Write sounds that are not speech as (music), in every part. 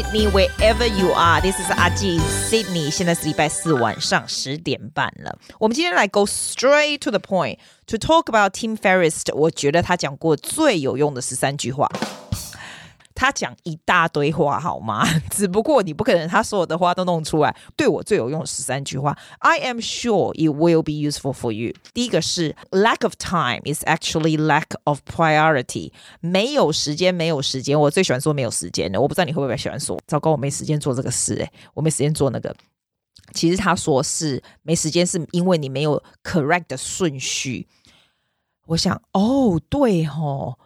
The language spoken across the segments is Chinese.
Taiwan, Sydney, wherever you are, this is 阿季 Sydney。现在是礼拜四晚上十点半了。我们今天来 go straight to the point to talk about Tim Ferriss。我觉得他讲过最有用的十三句话。 他讲一大堆话，好吗？(laughs) 只不过你不可能他所有的话都弄出来。对我最有用十三句话，I am sure it will be useful for you。第一个是 lack of time is actually lack of priority。没有时间，没有时间。我最喜欢说没有时间的。我不知道你会不会喜欢说，糟糕，我没时间做这个事。诶，我没时间做那个。其实他说是没时间，是因为你没有 correct 的顺序。我想，哦，对吼。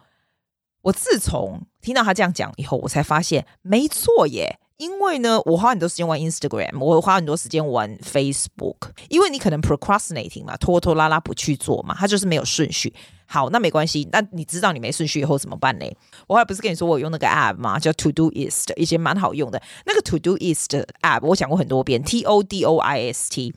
我自从听到他这样讲以后，我才发现没错耶。因为呢，我花很多时间玩 Instagram，我花很多时间玩 Facebook。因为你可能 procrastinating 嘛，拖拖拉拉不去做嘛，它就是没有顺序。好，那没关系。那你知道你没顺序以后怎么办呢？我还不是跟你说我用那个 app 嘛？叫 Todoist，以前蛮好用的。那个 Todoist app 我讲过很多遍，T O D O I S T。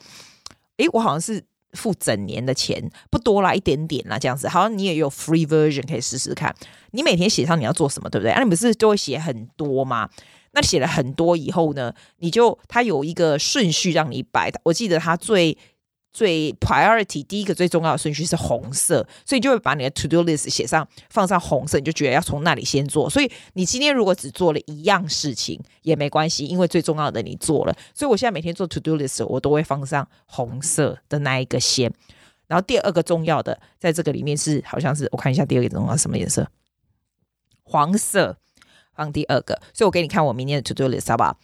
诶，我好像是。付整年的钱不多啦，一点点啦，这样子。好像你也有 free version 可以试试看。你每天写上你要做什么，对不对？啊，你不是都会写很多吗？那写了很多以后呢，你就它有一个顺序让你摆。我记得它最。最 priority 第一个最重要的顺序是红色，所以就会把你的 to do list 写上，放上红色，你就觉得要从那里先做。所以你今天如果只做了一样事情也没关系，因为最重要的你做了。所以我现在每天做 to do list，我都会放上红色的那一个先。然后第二个重要的，在这个里面是好像是我看一下第二个重要什么颜色，黄色放第二个。所以我给你看我明天的 to do list 好不好？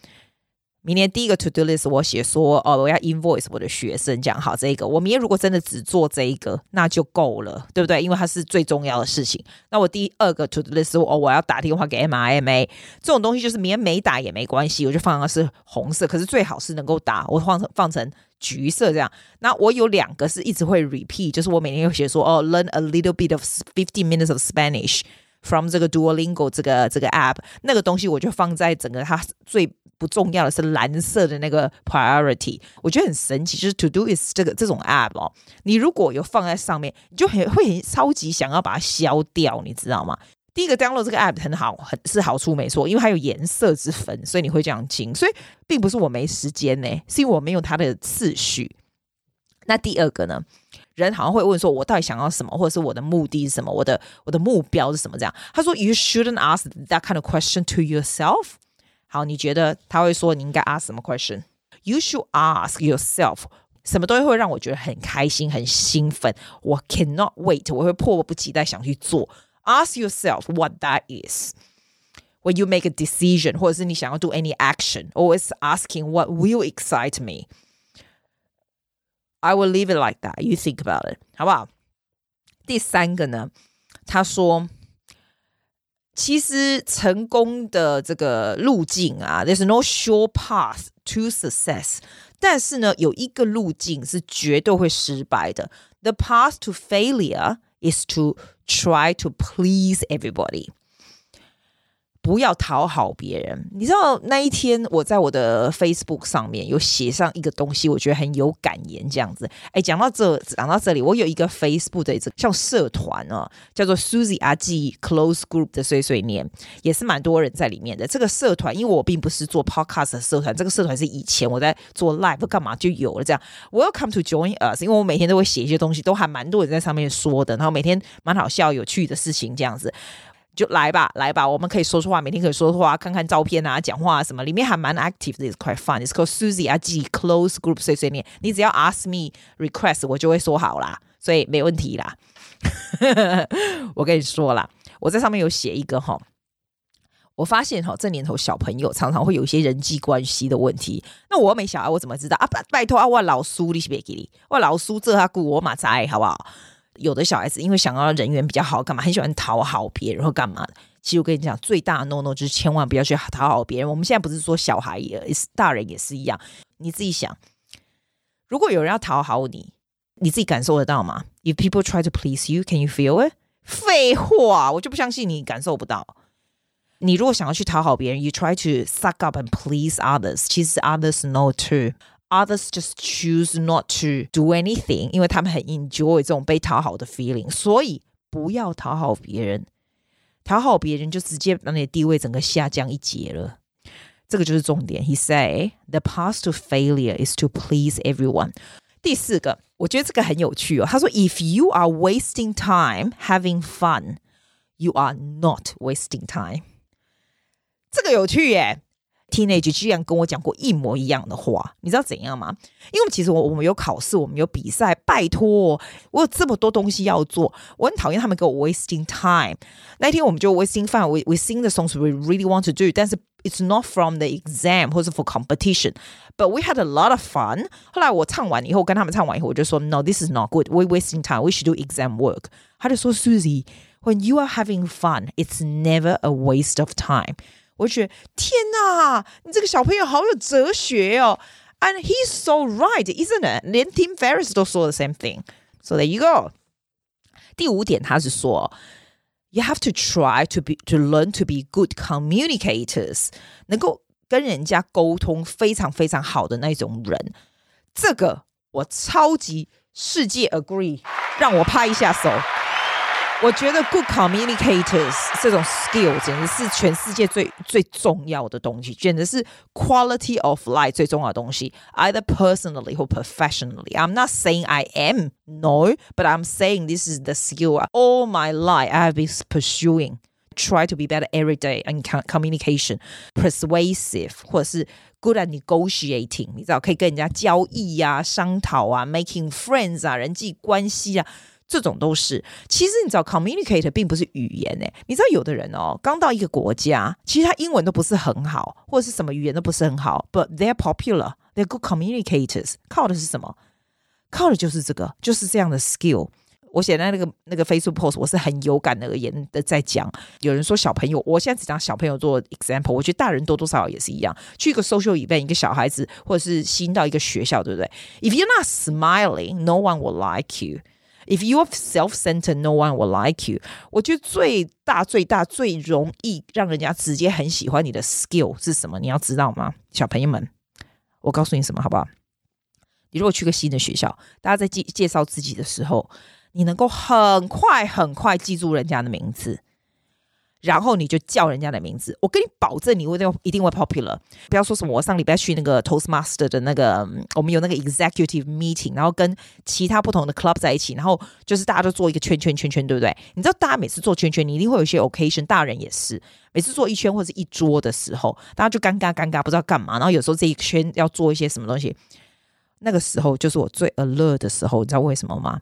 明年第一个 to do list 我写说哦，我要 invoice 我的学生，讲好这一个。我明天如果真的只做这一个，那就够了，对不对？因为它是最重要的事情。那我第二个 to do list 哦，我要打电话给 M I M A 这种东西，就是明天没打也没关系，我就放的是红色。可是最好是能够打，我放成放成橘色这样。那我有两个是一直会 repeat，就是我每天会写说哦，learn a little bit of fifteen minutes of Spanish from 这个 Duolingo 这个这个 app，那个东西我就放在整个它最。不重要的是蓝色的那个 priority，我觉得很神奇，就是 to do is 这个这种 app 哦，你如果有放在上面，你就很会很超级想要把它消掉，你知道吗？第一个 download 这个 app 很好，很是好处没错，因为它有颜色之分，所以你会这样清，所以并不是我没时间呢，是因为我没有它的次序。那第二个呢，人好像会问说，我到底想要什么，或者是我的目的是什么，我的我的目标是什么？这样，他说，You shouldn't ask that kind of question to yourself。好，你觉得他会说你应该 ask 什么 question？You should ask yourself，什么东西会让我觉得很开心、很兴奋？我 cannot wait，我会迫不及待想去做。Ask yourself what that is when you make a decision，或者是你想要 do any action。Always asking what will excite me。I will leave it like that. You think about it，好不好？第三个呢，他说。 其实成功的这个路径啊，there's no sure path to success。但是呢，有一个路径是绝对会失败的。The path to failure is to try to please everybody。 不要讨好别人。你知道那一天我在我的 Facebook 上面有写上一个东西，我觉得很有感言，这样子。哎，讲到这，讲到这里，我有一个 Facebook 的这个像社团啊，叫做 Susie 阿季 Close Group 的碎碎念，也是蛮多人在里面的。这个社团，因为我并不是做 Podcast 的社团，这个社团是以前我在做 Live 干嘛就有了。这样，Welcome to join us，因为我每天都会写一些东西，都还蛮多人在上面说的，然后每天蛮好笑、有趣的事情，这样子。就来吧，来吧，我们可以说说话，每天可以说说话，看看照片啊，讲话啊什么，里面还蛮 active 的，is quite fun。It's called Susie 阿季 Close Group 碎碎念，你只要 ask me request，我就会说好啦，所以没问题啦。(laughs) 我跟你说啦，我在上面有写一个哈，我发现哈，这年头小朋友常常会有一些人际关系的问题。那我没小孩，我怎么知道啊？拜拜托啊，我老苏你别给你，我老苏这他顾我马仔好不好？有的小孩子因为想要人缘比较好，干嘛很喜欢讨好别人或干嘛的。其实我跟你讲，最大的 no no 就是千万不要去讨好别人。我们现在不是说小孩也是，大人也是一样。你自己想，如果有人要讨好你，你自己感受得到吗？If people try to please you, can you feel it？废话，我就不相信你感受不到。你如果想要去讨好别人，you try to suck up and please others，其实 others know too。Others just choose not to do anything，因为他们很 enjoy 这种被讨好的 feeling，所以不要讨好别人。 讨好别人就直接把你的地位整个下降一截了。这个就是重点。He say the path to failure is to please everyone。第四个，我觉得这个很有趣哦。他说，If you are wasting time having fun, you are not wasting time。这个有趣耶。 Teenage 居然跟我讲过一模一样的话，你知道怎样吗？因为其实我我们有考试，我们有比赛，拜托，我有这么多东西要做，我很讨厌他们给我 wasting time。那一天我们就 wasting fun，we we sing the songs we really want to do，但是 it's not from the exam 或者 for competition，but we had a lot of fun。后来我唱完以后，跟他们唱完以后，我就说 No，this is not good，we wasting time，we should do exam work。他就说 Susie，when you are having fun，it's never a waste of time。 我觉得天哪，你这个小朋友好有哲学哦！And he's so right, isn't it？连 Tim Ferriss 都说的 same thing. So there you go. 第五点，他是说，You have to try to be to learn to be good communicators，能够跟人家沟通非常非常好的那种人。这个我超级世界 agree，让我拍一下手。我觉得 good communicators 这种 skill 简直是全世界最最重要的东西，简直是 quality of life 最重要的东西，either personally 或 professionally。I'm not saying I am no, but I'm saying this is the skill all my life I have been pursuing. Try to be better every day in communication, persuasive 或者是 good at negotiating。你知道可以跟人家交易呀、啊、商讨啊、making friends 啊、人际关系啊。 这种都是，其实你知道，communicate 并不是语言诶。你知道，有的人哦，刚到一个国家，其实他英文都不是很好，或者是什么语言都不是很好，but they're popular, they're good communicators。靠的是什么？靠的就是这个，就是这样的 skill。我写在那个那个 Facebook post，我是很有感而言的在讲。有人说小朋友，我现在只讲小朋友做 example，我觉得大人多多少少也是一样。去一个 social event，一个小孩子，或者是新到一个学校，对不对？If you're not smiling, no one will like you. If you are self-centered, no one will like you。我觉得最大、最大、最容易让人家直接很喜欢你的 skill 是什么？你要知道吗？小朋友们，我告诉你什么好不好？你如果去个新的学校，大家在介介绍自己的时候，你能够很快、很快记住人家的名字。然后你就叫人家的名字，我跟你保证，你一定一定会 popular。不要说什么，我上礼拜去那个 Toastmaster 的那个，我们有那个 executive meeting，然后跟其他不同的 club 在一起，然后就是大家都做一个圈圈圈圈，对不对？你知道，大家每次做圈圈，你一定会有一些 occasion，大人也是，每次做一圈或者一桌的时候，大家就尴尬尴尬，不知道干嘛。然后有时候这一圈要做一些什么东西，那个时候就是我最 alert 的时候，你知道为什么吗？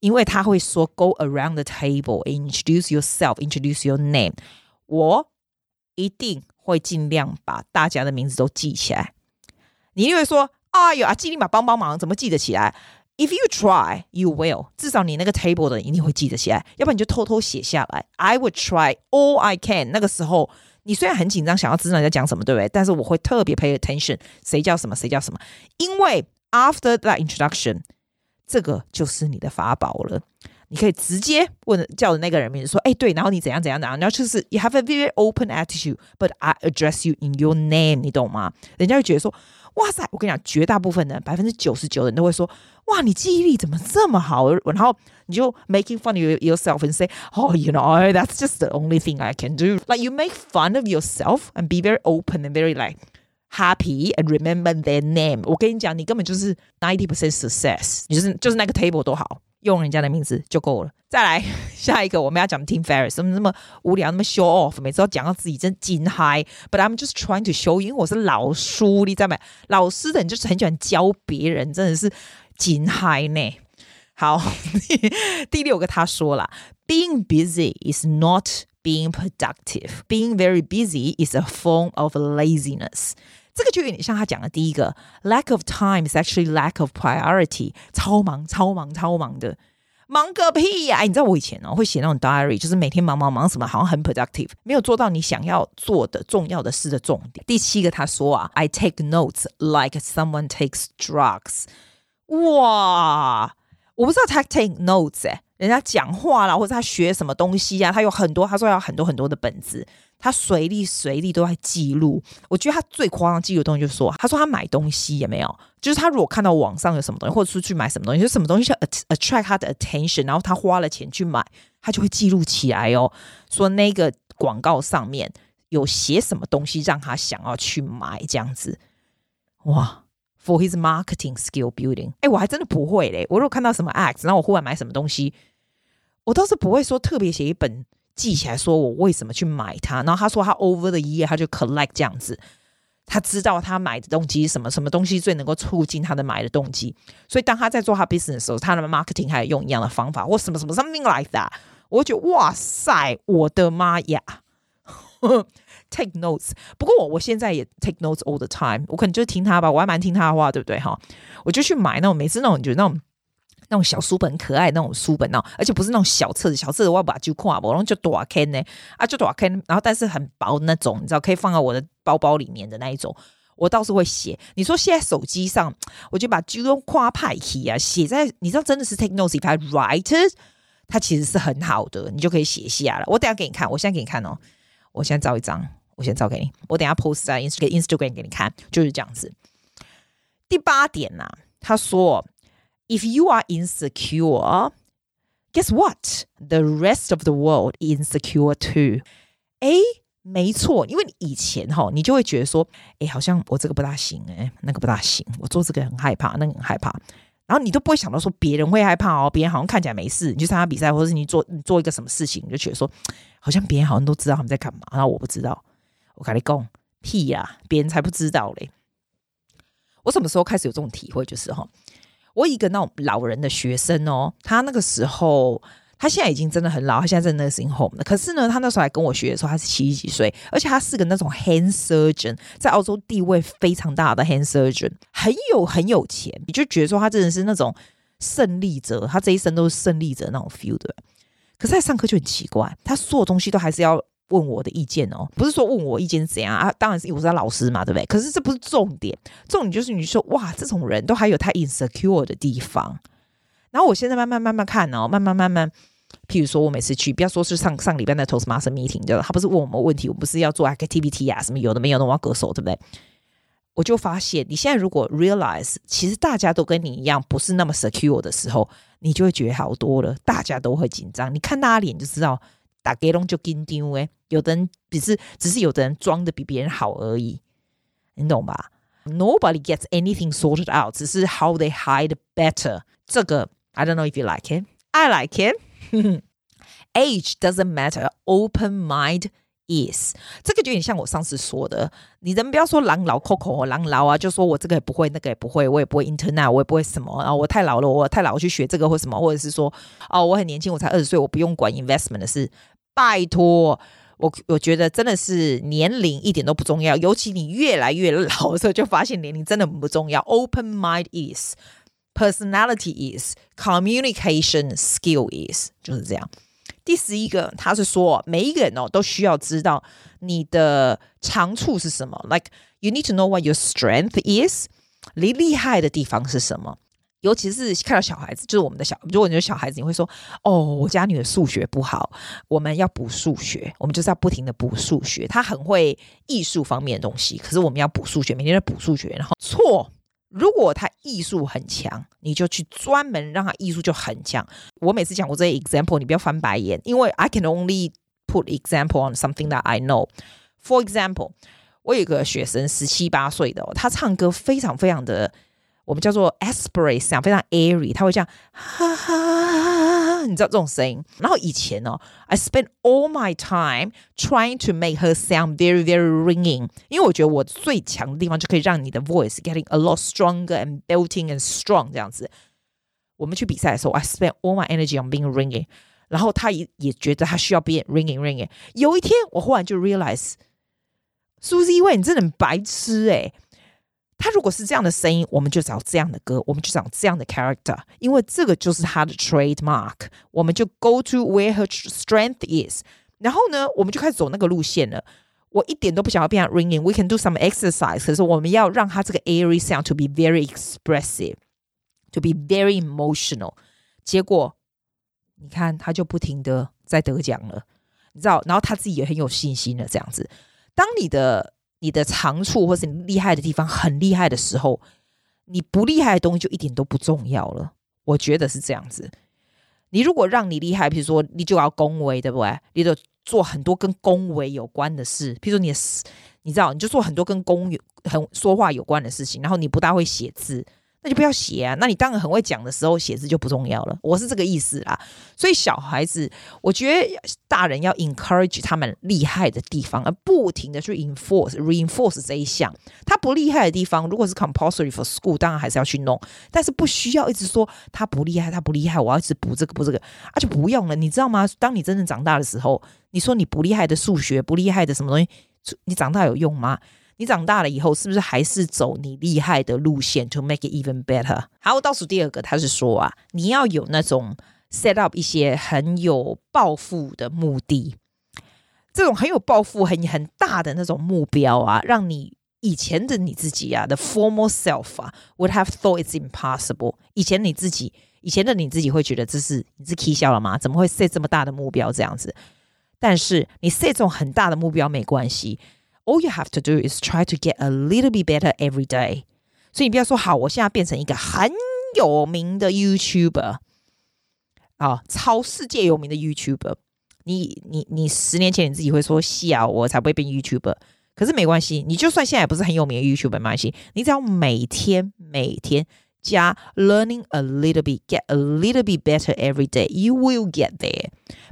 因为他会说 “Go around the table, introduce yourself, introduce your name”，我一定会尽量把大家的名字都记起来。你一定会说：“哎呦，阿基立马帮帮忙，怎么记得起来？”If you try, you will。至少你那个 table 的人一定会记得起来，要不然你就偷偷写下来。I would try all I can。那个时候你虽然很紧张，想要知道人家讲什么，对不对？但是我会特别 pay attention，谁叫什么，谁叫什么。因为 after that introduction。这个就是你的法宝了，你可以直接问叫的那个人名字说：“哎，对，然后你怎样怎样怎样。”然后就是 “You have a very open attitude, but I address you in your name。”你懂吗？人家会觉得说：“哇塞！”我跟你讲，绝大部分人百分之九十九的人都会说：“哇，你记忆力怎么这么好？”然后你就 making fun of yourself and say: “Oh, you know, that's just the only thing I can do.” Like you make fun of yourself and be very open and very like. Happy and remember their name。我跟你讲，你根本就是 ninety percent success，你就是就是那个 table 多好，用人家的名字就够了。再来下一个，我们要讲 Tim Ferriss，怎么那么无聊，那么 show off，每次都讲到自己真金嗨。But I'm just trying to show you，因为我是老师，你知道没？老师的人就是很喜欢教别人，真的是金嗨呢。好，第六个他说了，Being busy is not being productive. Being very busy is a form of laziness. 这个就有点像他讲的第一个，lack of time is actually lack of priority。超忙、超忙、超忙的，忙个屁呀！你知道我以前哦会写那种 diary，就是每天忙忙忙什么，好像很 productive，没有做到你想要做的重要的事的重点。第七个他说啊，I take notes like someone takes drugs。哇， 我不知道他 take notes。人家讲话啦，或者他学什么东西、啊？他有很多，他说要很多很多的本子，他随地随地都在记录。我觉得他最夸张记录的东西就是说，他说他买东西也没有，就是他如果看到网上有什么东西，或者出去买什么东西，就什么东西就 attract 他的 attention，然后他花了钱去买，他就会记录起来哦。说那个广告上面有写什么东西让他想要去买这样子。哇，for his marketing skill building，哎，我还真的不会嘞。我如果看到什么 ads，然后我忽然买什么东西，我倒是不会说特别写一本记起来，说我为什么去买它。然后他说他 over the year 他就 collect 这样子。他知道他买的动机什么，什么东西最能够促进他的买的动机，所以当他在做他 business 的时候，他的 marketing 还用一样的方法，或什么什么 something like that，我就觉得哇塞，我的妈呀 (laughs)！Take notes。不过我我现在也 take notes all the time，我可能就是听他吧，我还蛮听他的话，对不对哈？我就去买那种每次那种，你觉得那种。那种小书本可爱那种书本哦，而且不是那种小册子，小册子我要把它就看我，然后就多开呢啊，就多开，然后但是很薄那种，你知道可以放在我的包包里面的那一种，我倒是会写。你说现在手机上，我就把就用夸派题啊写在，你知道真的是 take notes if I write，它其实是很好的，你就可以写下了。我等下给你看，我现在给你看哦，我现在照一张，我先照给你，我等下 post 在 Instagram 给你看，就是这样子。第八点呐、他说。If you are insecure, guess what? The rest of the world insecure too. 哎，没错，因为你以前哈，你就会觉得说，哎，好像我这个不大行，哎，那个不大行，我做这个很害怕，那个很害怕，然后你都不会想到说别人会害怕哦，别人好像看起来没事，你去参加比赛，或者是你做你做一个什么事情，你就觉得说，好像别人好像都知道他们在干嘛，然后我不知道。我跟你讲，屁呀，别人才不知道嘞。我什么时候开始有这种体会？就是哈。我一个那种老人的学生哦，他那个时候，他现在已经真的很老，他现在在 nursing home 了。可是呢，他那时候还跟我学的时候，他是七十几岁，而且他是个那种 hand surgeon，在澳洲地位非常大的 hand surgeon，很有很有钱，你就觉得说他真的是那种胜利者，他这一生都是胜利者那种 feel 的。可是，在上课就很奇怪，他所有东西都还是要。问我的意见哦，不是说问我意见是怎样啊？当然是我是他老师嘛，对不对？可是这不是重点，重点就是你说哇，这种人都还有他 insecure 的地方。然后我现在慢慢慢慢看哦，慢慢慢慢，譬如说我每次去，不要说是上上礼拜的 Toastmaster meeting，对吧？他不是问我们问题，我们不是要做 activity 啊，什么有的没有的，我要歌手，对不对？我就发现，你现在如果 realize，其实大家都跟你一样不是那么 secure 的时候，你就会觉得好多了。大家都会紧张，你看大家脸就知道。打给龙就紧张哎，有的人只是只是有的人装的比别人好而已，你懂吧？Nobody gets anything sorted out，只是 how they hide better。这个 I don't know if you like it. I like it. Age doesn't matter. Open mind is。这个就有点像我上次说的，你人不要说狼老 Coco 狼老啊，就说我这个也不会，那个也不会，我也不会 Internet，我也不会什么啊，我太老了，我太老去学这个或什么，或者是说哦，我很年轻，我才二十岁，我不用管 investment 的事。拜托，我我觉得真的是年龄一点都不重要，尤其你越来越老的时候，就发现年龄真的不重要。Open mind is, personality is, communication skill is，就是这样。第十一个，他是说每一个人哦都需要知道你的长处是什么，like you need to know what your strength is，你厉害的地方是什么。尤其是看到小孩子，就是我们的小，如果你有小孩子，你会说：“哦，我家女儿数学不好，我们要补数学，我们就是要不停的补数学。她很会艺术方面的东西，可是我们要补数学，每天在补数学。然后错，如果她艺术很强，你就去专门让她艺术就很强。我每次讲过这些 example，你不要翻白眼，因为 I can only put example on something that I know. For example，我有一个学生十七八岁的，他唱歌非常非常的。我们叫做 aspirate，非常 airy，他会这样，哈哈，你知道这种声音。然后以前呢、，I spent all my time trying to make her sound very, very ringing，因为我觉得我最强的地方就可以让你的 voice getting a lot stronger and building and strong 这样子。我们去比赛的时候，I spent all my energy on being ringing，然后他也也觉得他需要 be ringing, ringing。有一天，我忽然就 realize，Susie，喂，你真的很白痴诶、欸。他如果是这样的声音，我们就找这样的歌，我们就找这样的 character，因为这个就是他的 trademark。我们就 go to where her strength is，然后呢，我们就开始走那个路线了。我一点都不想要变成 ringing。We can do some exercise，可是我们要让他这个 airy sound to be very expressive，to be very emotional。结果你看，他就不停的在得奖了，你知道？然后他自己也很有信心了，这样子。当你的 你的长处或是你厉害的地方很厉害的时候，你不厉害的东西就一点都不重要了。我觉得是这样子。你如果让你厉害，比如说你就要恭维，对不对？你就做很多跟恭维有关的事，譬如说你，你知道，你就做很多跟恭有很说话有关的事情，然后你不大会写字。那就不要写啊！那你当然很会讲的时候，写字就不重要了。我是这个意思啦。所以小孩子，我觉得大人要 encourage 他们厉害的地方，而不停的去 enforce、reinforce 这一项。他不厉害的地方，如果是 compulsory for school，当然还是要去弄。但是不需要一直说他不厉害，他不厉害，我要一直补这个补这个，啊就不用了。你知道吗？当你真正长大的时候，你说你不厉害的数学，不厉害的什么东西，你长大有用吗？你长大了以后，是不是还是走你厉害的路线，to make it even better？好，倒数第二个，他是说啊，你要有那种 set up 一些很有抱负的目的，这种很有抱负、很很大的那种目标啊，让你以前的你自己啊，the former self 啊，would have thought it's impossible。以前你自己，以前的你自己会觉得这是你是起笑了吗？怎么会 set 这么大的目标这样子？但是你 set 这种很大的目标没关系。All you have to do is try to get a little bit better every day。所以你不要说好，我现在变成一个很有名的 YouTuber 啊，超世界有名的 YouTuber。你你你十年前你自己会说，是啊，我才不会变 YouTuber。可是没关系，你就算现在也不是很有名的 YouTuber，没关系，你只要每天每天加 learning a little bit, get a little bit better every day, you will get there.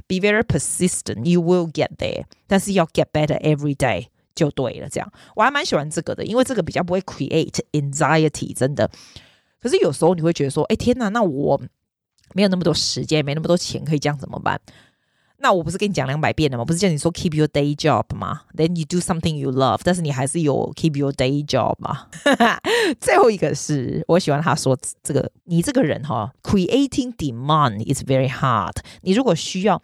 Be very persistent, you will get there. 但是要 get better every day。 就对了，这样我还蛮喜欢这个的，因为这个比较不会 create anxiety，真的。可是有时候你会觉得说，哎，天哪，那我没有那么多时间，没那么多钱，可以这样怎么办？那我不是跟你讲两百遍了吗？不是叫你说 keep your day job 吗？Then you do something you love，但是你还是有 keep your day job 嘛。(laughs) 最后一个是我喜欢他说这个，你这个人哈，creating demand is very hard。你如果需要。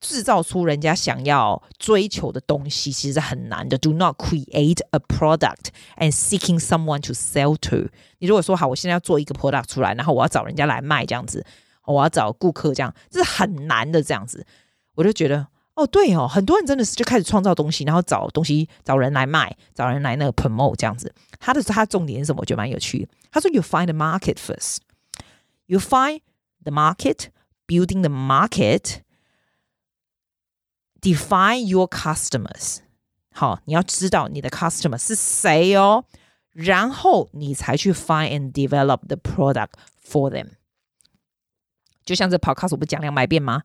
制造出人家想要追求的东西，其实是很难的。Do not create a product and seeking someone to sell to。你如果说好，我现在要做一个 product 出来，然后我要找人家来卖这样子，我要找顾客这样，这是很难的。这样子，我就觉得，哦，对哦，很多人真的是就开始创造东西，然后找东西找人来卖，找人来那个 promote 这样子。他的他重点是什么？我觉得蛮有趣。他说，You find the market first. You find the market, building the market. Define your customers，好，你要知道你的 customer 是谁哦，然后你才去 find and develop the product for them。就像这 podcast 我不讲两百遍吗？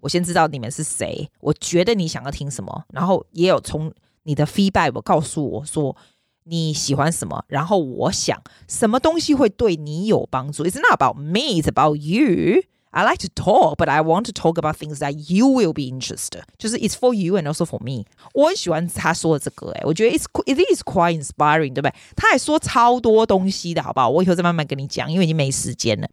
我先知道你们是谁，我觉得你想要听什么，然后也有从你的 feedback 我告诉我说你喜欢什么，然后我想什么东西会对你有帮助。It's not about me, it's about you. I like to talk, but I want to talk about things that you will be interested. 就是 it's for you and also for me. 我很喜欢他说的这个，诶，我觉得 it's it is quite inspiring，对不对？他还说超多东西的，好不好？我以后再慢慢跟你讲，因为已经没时间了。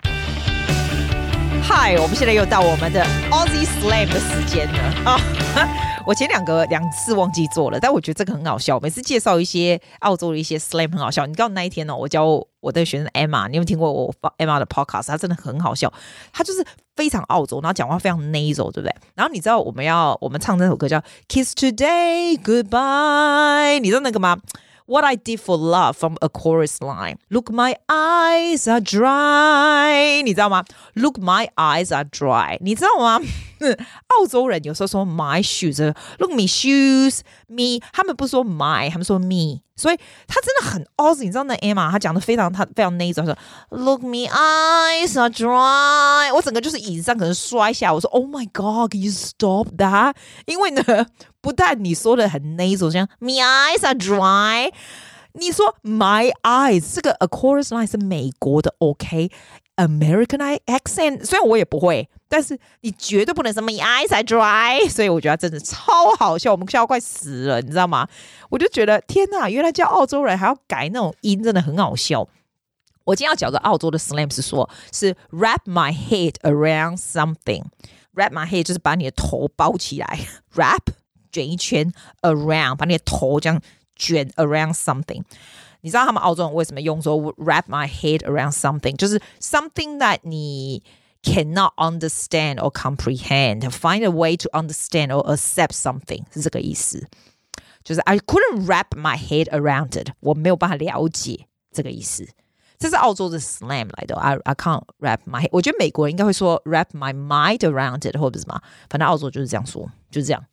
Hi，我们现在又到我们的 Aussie Slam 的时间了啊！ 我前两个两次忘记做了，但我觉得这个很好笑。每次介绍一些澳洲的一些 Slam 很好笑。你知道那一天呢、哦，我教我的学生 Emma，你有没有听过我 Emma 的 Podcast？她真的很好笑，她就是非常澳洲，然后讲话非常 nasal，对不对？然后你知道我们要我们唱这首歌叫 Kiss Today Goodbye，你知道那个吗？What I did for love from a chorus line. Look, my eyes are dry. 你知道吗？Look, my eyes are dry. 你知道吗？澳洲人有时候说 my shoes. Look, me shoes. Me，他们不说 my，他们说 me。所以他真的很 Aussie。你知道那 Emma，他讲的非常，他非常 nasal。说 Look, me eyes are dry。我整个就是椅子上可能摔下。我说 Oh my God，you stop that？因为呢。不但你说的很 nasal，像 my eyes are dry，你说 my eyes 这个 a chorus line 是美国的 OK American accent，虽然我也不会，但是你绝对不能什么 I 才 dry，所以我觉得真的超好笑，我们笑快死了，你知道吗？我就觉得天哪，原来叫澳洲人还要改那种音，真的很好笑。我今天要讲的澳洲的 slams 是说，是 wrap my head around something，wrap my head 就是把你的头包起来，wrap 卷一圈，around 把你的头这样卷 around something。你知道他们澳洲人为什么用说 wrap my head around something？就是 something that 你 cannot understand or comprehend。Find a way to understand or accept something 是这个意思。就是 I couldn't wrap my head around it。我没有办法了解这个意思。这是澳洲的 slang 来的。I I can't wrap my head。我觉得美国人应该会说 wrap my mind around it，或者什么。反正澳洲就是这样说，就是这样。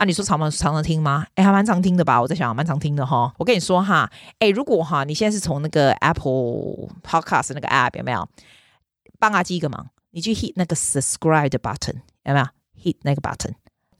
啊，你说常常常常听吗？哎，还蛮常听的吧？我在想，蛮常听的哈。我跟你说哈，哎，如果哈，你现在是从那个 Apple Podcast 那个 App 有没有？帮阿基一个忙，你去 hit 那个 subscribe 的 button 有没有？hit 那个 button。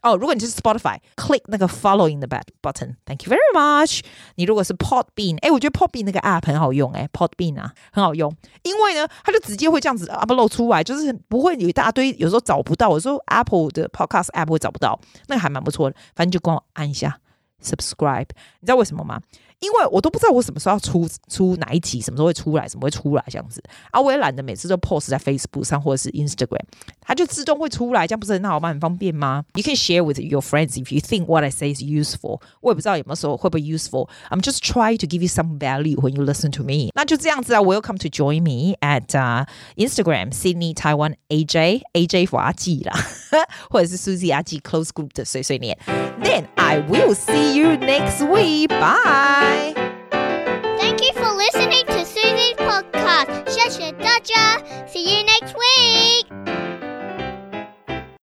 哦，如果你是 Spotify，click 那个 following the bad button，。Thank you very much。你如果是 Podbean，哎，我觉得 Podbean 那个 app 很好用，哎，Podbean 啊，很好用，因为呢，它就直接会这样子 upload 出来，就是不会有一大堆，有时候找不到，我说 Apple 的 Podcast app 会找不到，那个还蛮不错的。反正就帮我按一下 subscribe，你知道为什么吗？因为我都不知道我什么时候要出出哪一集，什么时候会出来，什么会出来这样子啊，我也懒得每次都 post 在 Facebook 上或者是 Instagram，它就自动会出来，这样不是很好吗？很方便吗？You can share with your friends if you think what I say is useful。我也不知道有没有说会不会 useful。I'm just trying to give you some value when you listen to me。那就这样子啊，Welcome to join me at、uh, Instagram Sydney Taiwan AJ AJ for 阿季啦，或者是 Susie (laughs) 阿季 Close Group 的碎碎念。Then I will see you next week. Bye.